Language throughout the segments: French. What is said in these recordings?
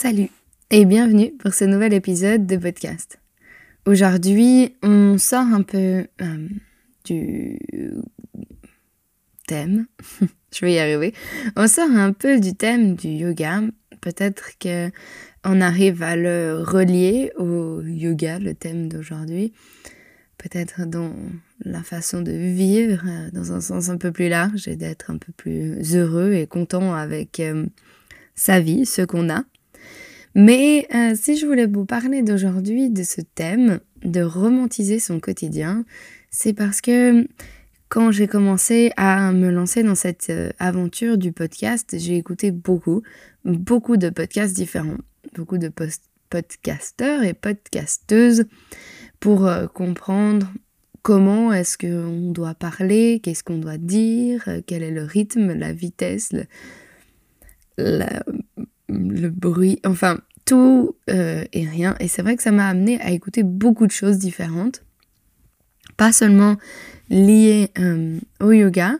Salut et bienvenue pour ce nouvel épisode de podcast. Aujourd'hui, on sort un peu euh, du thème, je vais y arriver, on sort un peu du thème du yoga. Peut-être que on arrive à le relier au yoga, le thème d'aujourd'hui. Peut-être dans la façon de vivre, euh, dans un sens un peu plus large et d'être un peu plus heureux et content avec euh, sa vie, ce qu'on a. Mais euh, si je voulais vous parler d'aujourd'hui de ce thème, de romantiser son quotidien, c'est parce que quand j'ai commencé à me lancer dans cette euh, aventure du podcast, j'ai écouté beaucoup, beaucoup de podcasts différents, beaucoup de podcasteurs et podcasteuses pour euh, comprendre comment est-ce qu'on doit parler, qu'est-ce qu'on doit dire, quel est le rythme, la vitesse, le, le bruit, enfin tout euh, et rien. Et c'est vrai que ça m'a amené à écouter beaucoup de choses différentes, pas seulement liées euh, au yoga.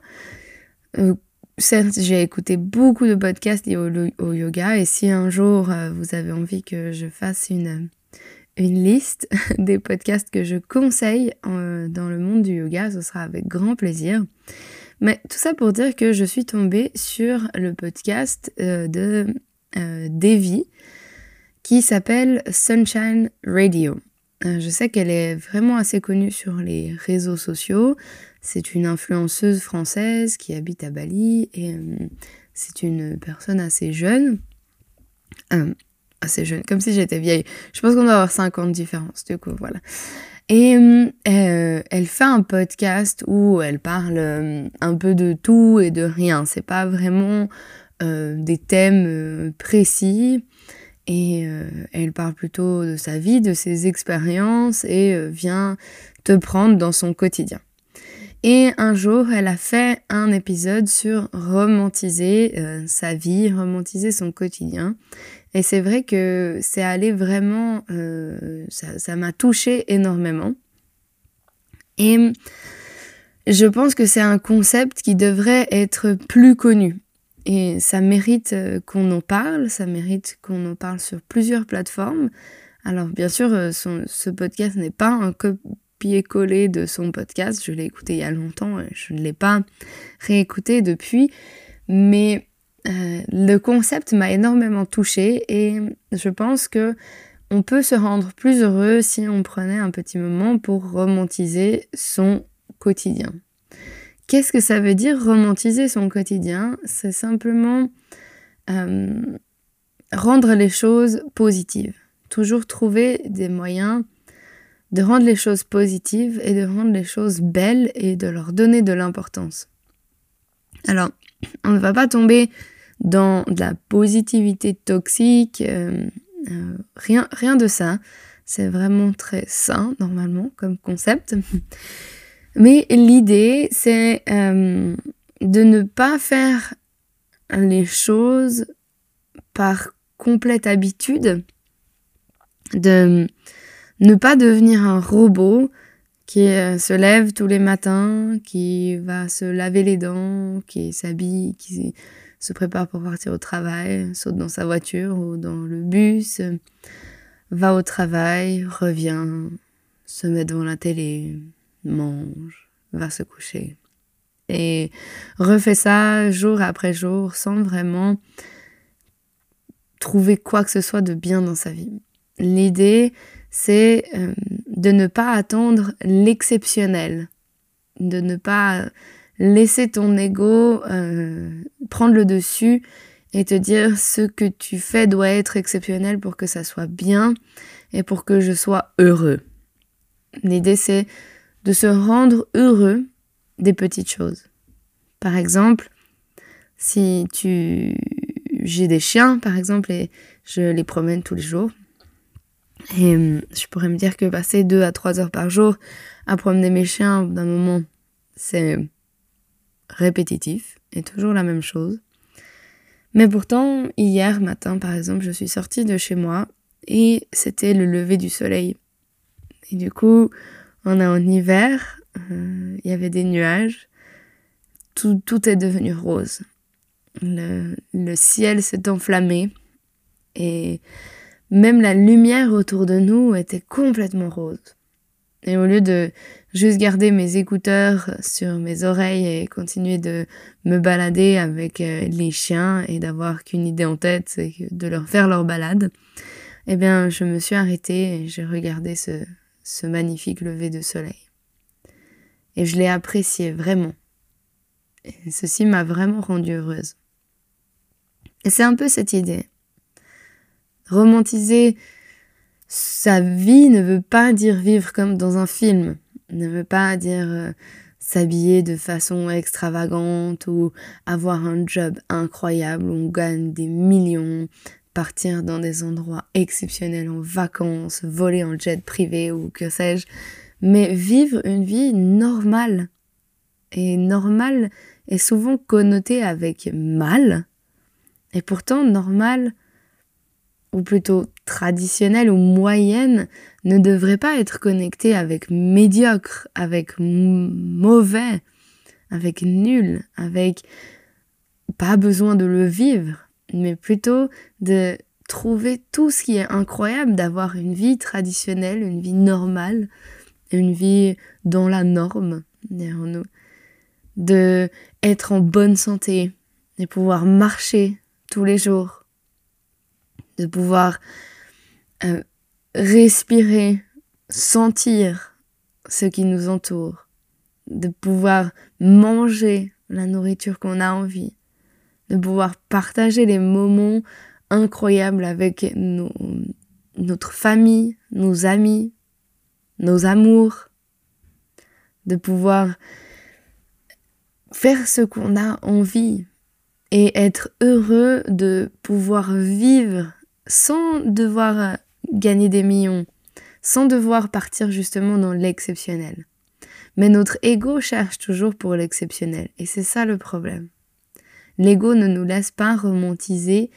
Euh, certes, j'ai écouté beaucoup de podcasts liés au, yoga et si un jour vous avez envie que je fasse une, une liste des podcasts que je conseille dans le monde du yoga, ce sera avec grand plaisir. Mais tout ça pour dire que je suis tombée sur le podcast de Devi qui s'appelle Sunshine Radio. Euh, je sais qu'elle est vraiment assez connue sur les réseaux sociaux. C'est une influenceuse française qui habite à Bali et euh, c'est une personne assez jeune. assez jeune, comme si j'étais vieille. Je pense qu'on doit avoir 50 différences, du coup, voilà. Et elle fait un podcast où elle parle un peu de tout et de rien. C'est pas vraiment euh, des thèmes euh, précis et euh, elle parle plutôt de sa vie, de ses expériences et vient te prendre dans son quotidien. Et un jour, elle a fait un épisode sur romantiser sa vie, romantiser son quotidien. Et c'est vrai que c'est allé vraiment, ça m'a touché énormément. Et je pense que c'est un concept qui devrait être plus connu. Et ça mérite euh, qu'on en parle, ça mérite qu'on en parle sur plusieurs plateformes. Alors bien sûr, euh, ce podcast n'est pas un copier-coller de son podcast, je l'ai écouté il y a longtemps, je ne l'ai pas réécouté depuis, mais euh, le concept m'a énormément touchée et je pense que on peut se rendre plus heureux si on prenait un petit moment pour romantiser son quotidien. Qu'est-ce que ça veut dire romantiser son quotidien? C'est simplement euh, rendre les choses positives. Toujours trouver des moyens de rendre les choses positives et de rendre les choses belles et de leur donner de l'importance. Alors, on ne va pas tomber dans de la positivité toxique, euh, euh, rien, rien de ça. C'est vraiment très sain normalement comme concept. Mais l'idée, c'est euh, de ne pas faire les choses par complète habitude, de ne pas devenir un robot qui euh, se lève tous les matins, qui va se laver les dents, qui s'habille, qui se prépare pour partir au travail, saute dans sa voiture ou dans le bus, va au travail, revient, se met devant la télé, mange, va se coucher. Et refait ça jour après jour sans vraiment trouver quoi que ce soit de bien dans sa vie. L'idée, c'est euh, de ne pas attendre l'exceptionnel, de ne pas laisser ton ego euh, prendre le dessus et te dire ce que tu fais doit être exceptionnel pour que ça soit bien et pour que je sois heureux. L'idée c'est de se rendre heureux des petites choses. Par exemple, si tu j'ai des chiens par exemple et je les promène tous les jours et hum, je pourrais me dire que passer deux à trois heures par jour à promener mes chiens d'un moment c'est répétitif et toujours la même chose. Mais pourtant, hier matin, par exemple, je suis sortie de chez moi et c'était le lever du soleil. Et du coup, on est en hiver, euh, il y avait des nuages, tout, tout est devenu rose. Le, le ciel s'est enflammé et même la lumière autour de nous était complètement rose. Et au lieu de juste garder mes écouteurs sur mes oreilles et continuer de me balader avec euh, les chiens et d'avoir qu'une idée en tête, c'est de leur faire leur balade, eh bien, je me suis arrêtée et j'ai regardé ce, ce magnifique lever de soleil. Et je l'ai apprécié vraiment. Et ceci m'a vraiment rendue heureuse. Et c'est un peu cette idée. Romantiser sa vie ne veut pas dire vivre comme dans un film, ne veut pas dire euh, s'habiller de façon extravagante ou avoir un job incroyable où on gagne des millions, partir dans des endroits exceptionnels en vacances, voler en jet privé ou que sais-je, mais vivre une vie normale. Et normale est souvent connoté avec mal, et pourtant normal ou plutôt traditionnelle ou moyenne, ne devrait pas être connectée avec médiocre, avec mauvais, avec nul, avec pas besoin de le vivre, mais plutôt de trouver tout ce qui est incroyable d'avoir une vie traditionnelle, une vie normale, une vie dans la norme derrière nous, de être en bonne santé, de pouvoir marcher tous les jours, de pouvoir euh, respirer, sentir ce qui nous entoure, de pouvoir manger la nourriture qu'on a envie, de pouvoir partager les moments incroyables avec notre famille, nos amis, nos amours, de pouvoir faire ce qu'on a envie et être heureux de pouvoir vivre sans devoir gagner des millions, sans devoir partir justement dans l'exceptionnel. Mais notre ego cherche toujours pour l'exceptionnel, et c'est ça le problème. L'ego ne nous laisse pas romantiser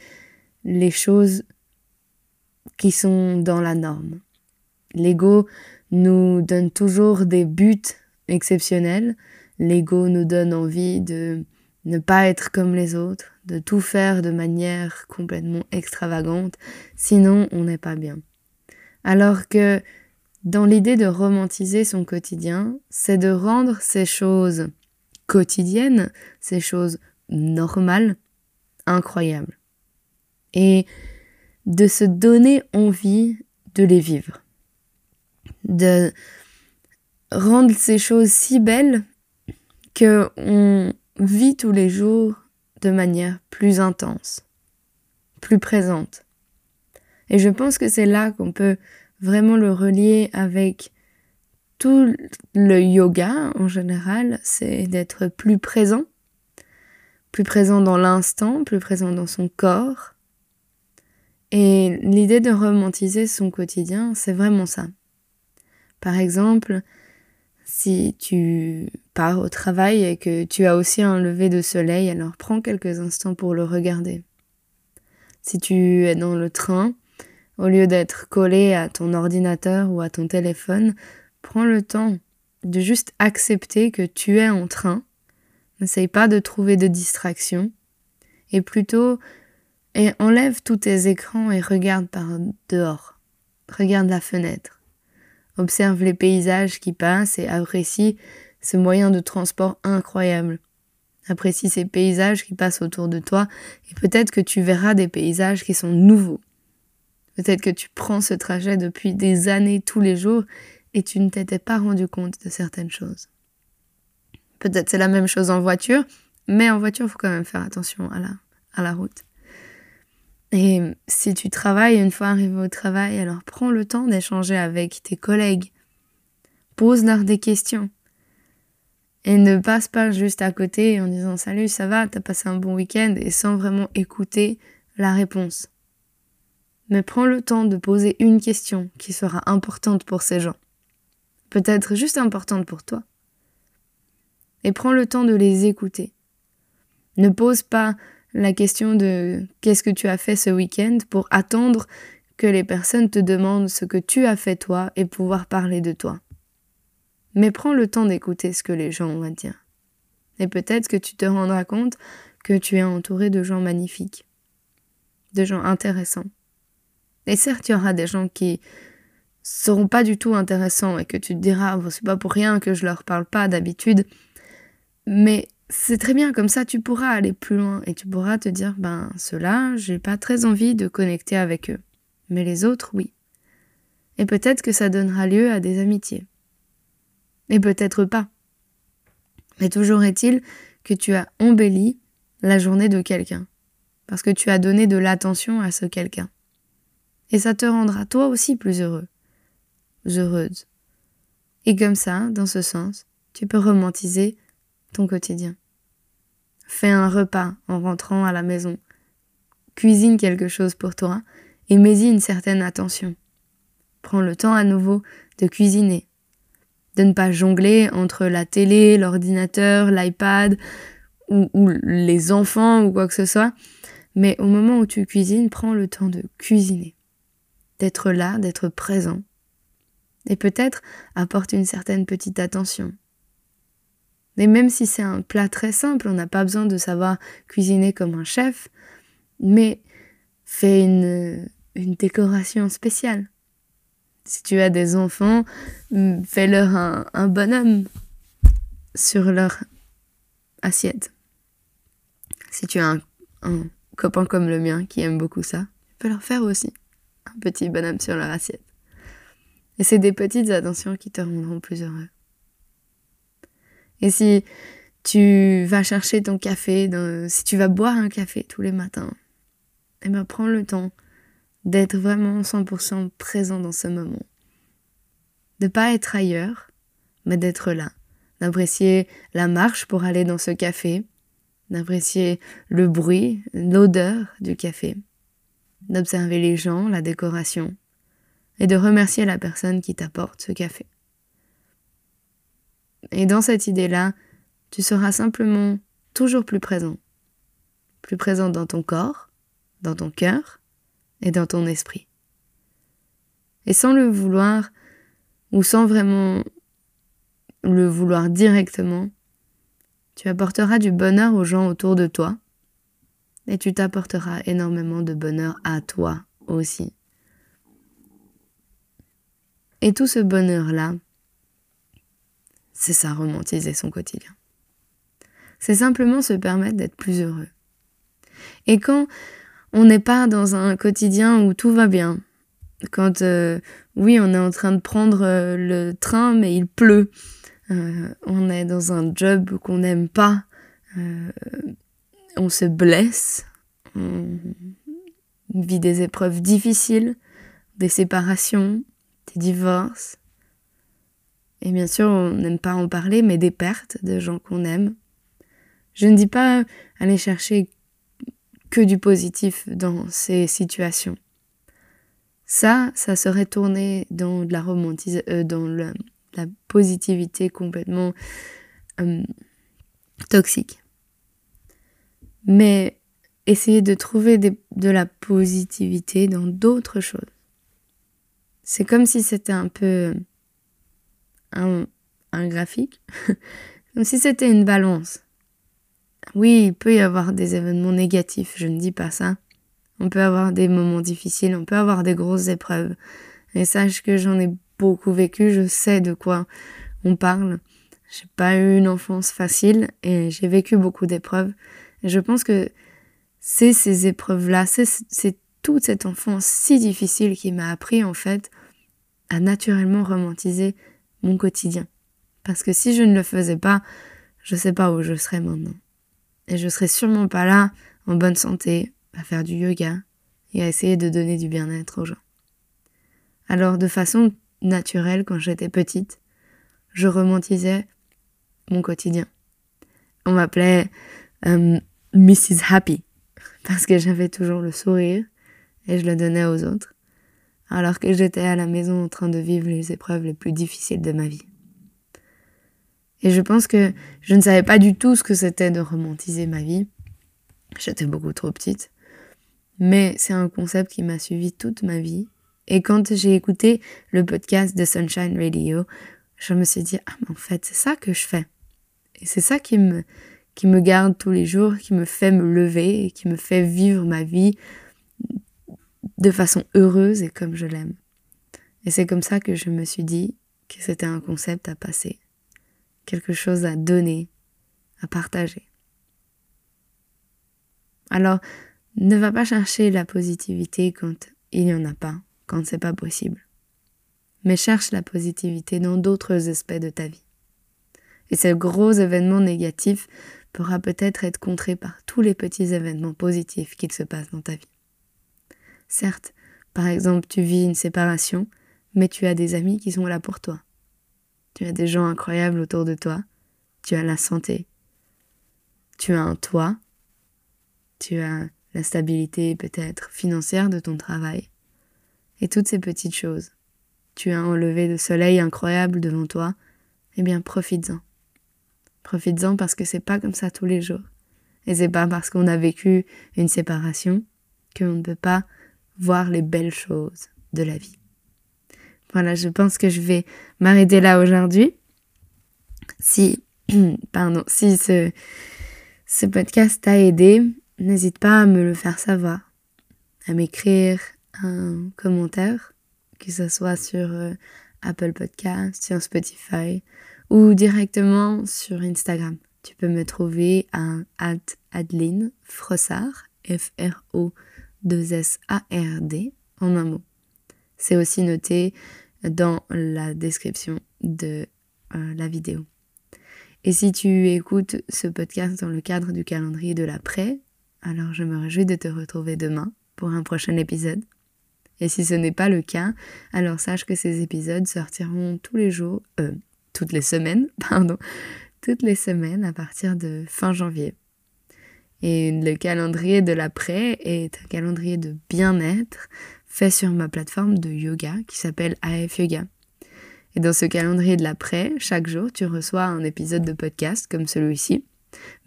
les choses qui sont dans la norme. L'ego nous donne toujours des buts exceptionnels. L'ego nous donne envie de ne pas être comme les autres, de tout faire de manière complètement extravagante, sinon on n'est pas bien. Alors que dans l'idée de romantiser son quotidien, c'est de rendre ces choses quotidiennes, ces choses normales, incroyables. Et de se donner envie de les vivre. De rendre ces choses si belles que on vit tous les jours de manière plus intense, plus présente. Et je pense que c'est là qu'on peut vraiment le relier avec tout le yoga en général, c'est d'être plus présent, plus présent dans l'instant, plus présent dans son corps. Et l'idée de romantiser son quotidien, c'est vraiment ça. Par exemple, si tu pars au travail et que tu as aussi un lever de soleil, alors prends quelques instants pour le regarder. Si tu es dans le train, au lieu d'être collé à ton ordinateur ou à ton téléphone, prends le temps de juste accepter que tu es en train. N'essaye pas de trouver de distraction. Et plutôt, enlève tous tes écrans et regarde par dehors. Regarde la fenêtre. Observe les paysages qui passent et apprécie ce moyen de transport incroyable. Apprécie ces paysages qui passent autour de toi et peut-être que tu verras des paysages qui sont nouveaux. Peut-être que tu prends ce trajet depuis des années tous les jours et tu ne t'étais pas rendu compte de certaines choses. Peut-être c'est la même chose en voiture, mais en voiture, il faut quand même faire attention à la, route. Et si tu travailles, une fois arrivé au travail, alors prends le temps d'échanger avec tes collègues. Pose-leur des questions. Et ne passe pas juste à côté en disant salut, ça va, t'as passé un bon week-end et sans vraiment écouter la réponse. Mais prends le temps de poser une question qui sera importante pour ces gens. Peut-être juste importante pour toi. Et prends le temps de les écouter. Ne pose pas la question de qu'est-ce que tu as fait ce week-end pour attendre que les personnes te demandent ce que tu as fait toi et pouvoir parler de toi. Mais prends le temps d'écouter ce que les gens vont dire. Et peut-être que tu te rendras compte que tu es entouré de gens magnifiques, de gens intéressants. Et certes, il y aura des gens qui seront pas du tout intéressants et que tu te diras, c'est pas pour rien que je leur parle pas d'habitude. Mais c'est très bien, comme ça tu pourras aller plus loin et tu pourras te dire, ben ceux-là, j'ai pas très envie de connecter avec eux. Mais les autres, oui. Et peut-être que ça donnera lieu à des amitiés. Et peut-être pas. Mais toujours est-il que tu as embelli la journée de quelqu'un. Parce que tu as donné de l'attention à ce quelqu'un. Et ça te rendra toi aussi plus heureux. Heureuse. Et comme ça, dans ce sens, tu peux romantiser ton quotidien. Fais un repas en rentrant à la maison. Cuisine quelque chose pour toi et mets-y une certaine attention. Prends le temps à nouveau de cuisiner, de ne pas jongler entre la télé, l'ordinateur, l'iPad ou, les enfants ou quoi que ce soit, mais au moment où tu cuisines, prends le temps de cuisiner, d'être là, d'être présent. Et peut-être apporte une certaine petite attention. Et même si c'est un plat très simple, on n'a pas besoin de savoir cuisiner comme un chef, mais fais une, décoration spéciale. Si tu as des enfants, mm, fais-leur un, un bonhomme sur leur assiette. Si tu as un, un copain comme le mien qui aime beaucoup ça, tu peux leur faire aussi un petit bonhomme sur leur assiette. Et c'est des petites attentions qui te rendront plus heureux. Et si tu vas chercher ton café, si tu vas boire un café tous les matins, eh ben prends le temps d'être vraiment 100% présent dans ce moment. De pas être ailleurs, mais d'être là. D'apprécier la marche pour aller dans ce café, d'apprécier le bruit, l'odeur du café, d'observer les gens, la décoration, et de remercier la personne qui t'apporte ce café. Et dans cette idée-là, tu seras simplement toujours plus présent. Plus présent dans ton corps, dans ton cœur et dans ton esprit. Et sans le vouloir, ou sans vraiment le vouloir directement, tu apporteras du bonheur aux gens autour de toi et tu t'apporteras énormément de bonheur à toi aussi. Et tout ce bonheur-là, c'est ça, romantiser son quotidien. C'est simplement se permettre d'être plus heureux. Et quand on n'est pas dans un quotidien où tout va bien, quand euh, oui, on est en train de prendre euh, le train mais il pleut, euh, on est dans un job qu'on n'aime pas, on se blesse, on vit des épreuves difficiles, des séparations, des divorces, et bien sûr, on n'aime pas en parler, mais des pertes de gens qu'on aime. Je ne dis pas aller chercher que du positif dans ces situations. Ça, ça serait tourné dans de la euh, dans la positivité complètement euh, toxique. Mais essayer de trouver de la positivité dans d'autres choses. C'est comme si c'était un peu un, graphique, comme si c'était une balance. Oui, il peut y avoir des événements négatifs, je ne dis pas ça. On peut avoir des moments difficiles, on peut avoir des grosses épreuves. Et sache que j'en ai beaucoup vécu, je sais de quoi on parle. J'ai pas eu une enfance facile et j'ai vécu beaucoup d'épreuves. Je pense que c'est ces épreuves-là, c'est toute cette enfance si difficile qui m'a appris en fait à naturellement romantiser mon quotidien. Parce que si je ne le faisais pas, je sais pas où je serais maintenant. Et je serais sûrement pas là, en bonne santé, à faire du yoga et à essayer de donner du bien-être aux gens. Alors, de façon naturelle, quand j'étais petite, je romantisais mon quotidien. On m'appelait euh, Mrs. Happy parce que j'avais toujours le sourire et je le donnais aux autres, alors que j'étais à la maison en train de vivre les épreuves les plus difficiles de ma vie. Et je pense que je ne savais pas du tout ce que c'était de romantiser ma vie. J'étais beaucoup trop petite. Mais c'est un concept qui m'a suivi toute ma vie. Et quand j'ai écouté le podcast de Sunshine Radio, je me suis dit, ah, mais en fait, c'est ça que je fais. Et c'est ça qui me, qui me garde tous les jours, qui me fait me lever et qui me fait vivre ma vie de façon heureuse et comme je l'aime. Et c'est comme ça que je me suis dit que c'était un concept à passer, quelque chose à donner, à partager. Alors, ne va pas chercher la positivité quand il n'y en a pas, quand c'est pas possible. Mais cherche la positivité dans d'autres aspects de ta vie. Et ce gros événement négatif pourra peut-être être contré par tous les petits événements positifs qu'il se passe dans ta vie. Certes, par exemple, tu vis une séparation, mais tu as des amis qui sont là pour toi. Tu as des gens incroyables autour de toi. Tu as la santé. Tu as un toit. Tu as la stabilité peut-être financière de ton travail. Et toutes ces petites choses. Tu as un lever de soleil incroyable devant toi. Eh bien, profites-en. Profites-en parce que c'est pas comme ça tous les jours. Et c'est pas parce qu'on a vécu une séparation qu'on ne peut pas voir les belles choses de la vie. Voilà, je pense que je vais m'arrêter là aujourd'hui. Si, pardon, si ce, ce podcast t'a aidé, n'hésite pas à me le faire savoir, à m'écrire un commentaire, que ce soit sur euh, Apple Podcast, sur Spotify ou directement sur Instagram. Tu peux me trouver à Adeline Frossard, F-R-O-2-S-A-R-D, en un mot. C'est aussi noté dans la description de euh, la vidéo. Et si tu écoutes ce podcast dans le cadre du calendrier de l'après, alors je me réjouis de te retrouver demain pour un prochain épisode. Et si ce n'est pas le cas, alors sache que ces épisodes sortiront tous les jours, euh, toutes les semaines, pardon, toutes les semaines à partir de fin janvier. Et le calendrier de l'après est un calendrier de bien-être fait sur ma plateforme de yoga qui s'appelle AF Yoga. Et dans ce calendrier de l'après, chaque jour, tu reçois un épisode de podcast comme celui-ci,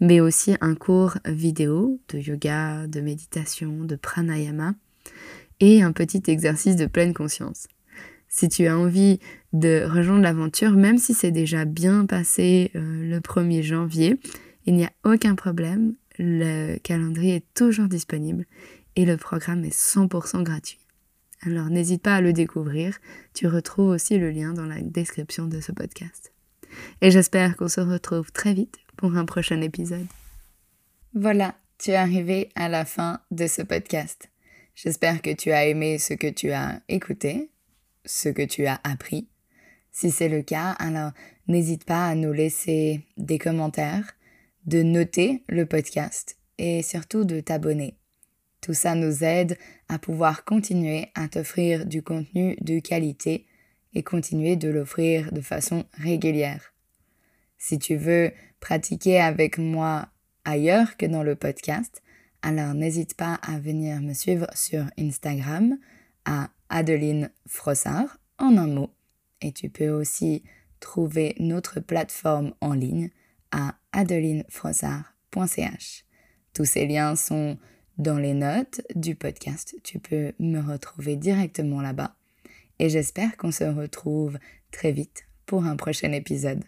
mais aussi un cours vidéo de yoga, de méditation, de pranayama et un petit exercice de pleine conscience. Si tu as envie de rejoindre l'aventure, même si c'est déjà bien passé euh, le 1er janvier, il n'y a aucun problème, le calendrier est toujours disponible et le programme est 100% gratuit. Alors n'hésite pas à le découvrir, tu retrouves aussi le lien dans la description de ce podcast. Et j'espère qu'on se retrouve très vite pour un prochain épisode. Voilà, tu es arrivé à la fin de ce podcast. J'espère que tu as aimé ce que tu as écouté, ce que tu as appris. Si c'est le cas, alors n'hésite pas à nous laisser des commentaires, de noter le podcast et surtout de t'abonner. Tout ça nous aide à pouvoir continuer à t'offrir du contenu de qualité et continuer de l'offrir de façon régulière. Si tu veux pratiquer avec moi ailleurs que dans le podcast, alors n'hésite pas à venir me suivre sur Instagram à Adeline Frossard en un mot. Et tu peux aussi trouver notre plateforme en ligne à adelinefrossard.ch. Tous ces liens sont dans les notes du podcast. Tu peux me retrouver directement là-bas. Et j'espère qu'on se retrouve très vite pour un prochain épisode.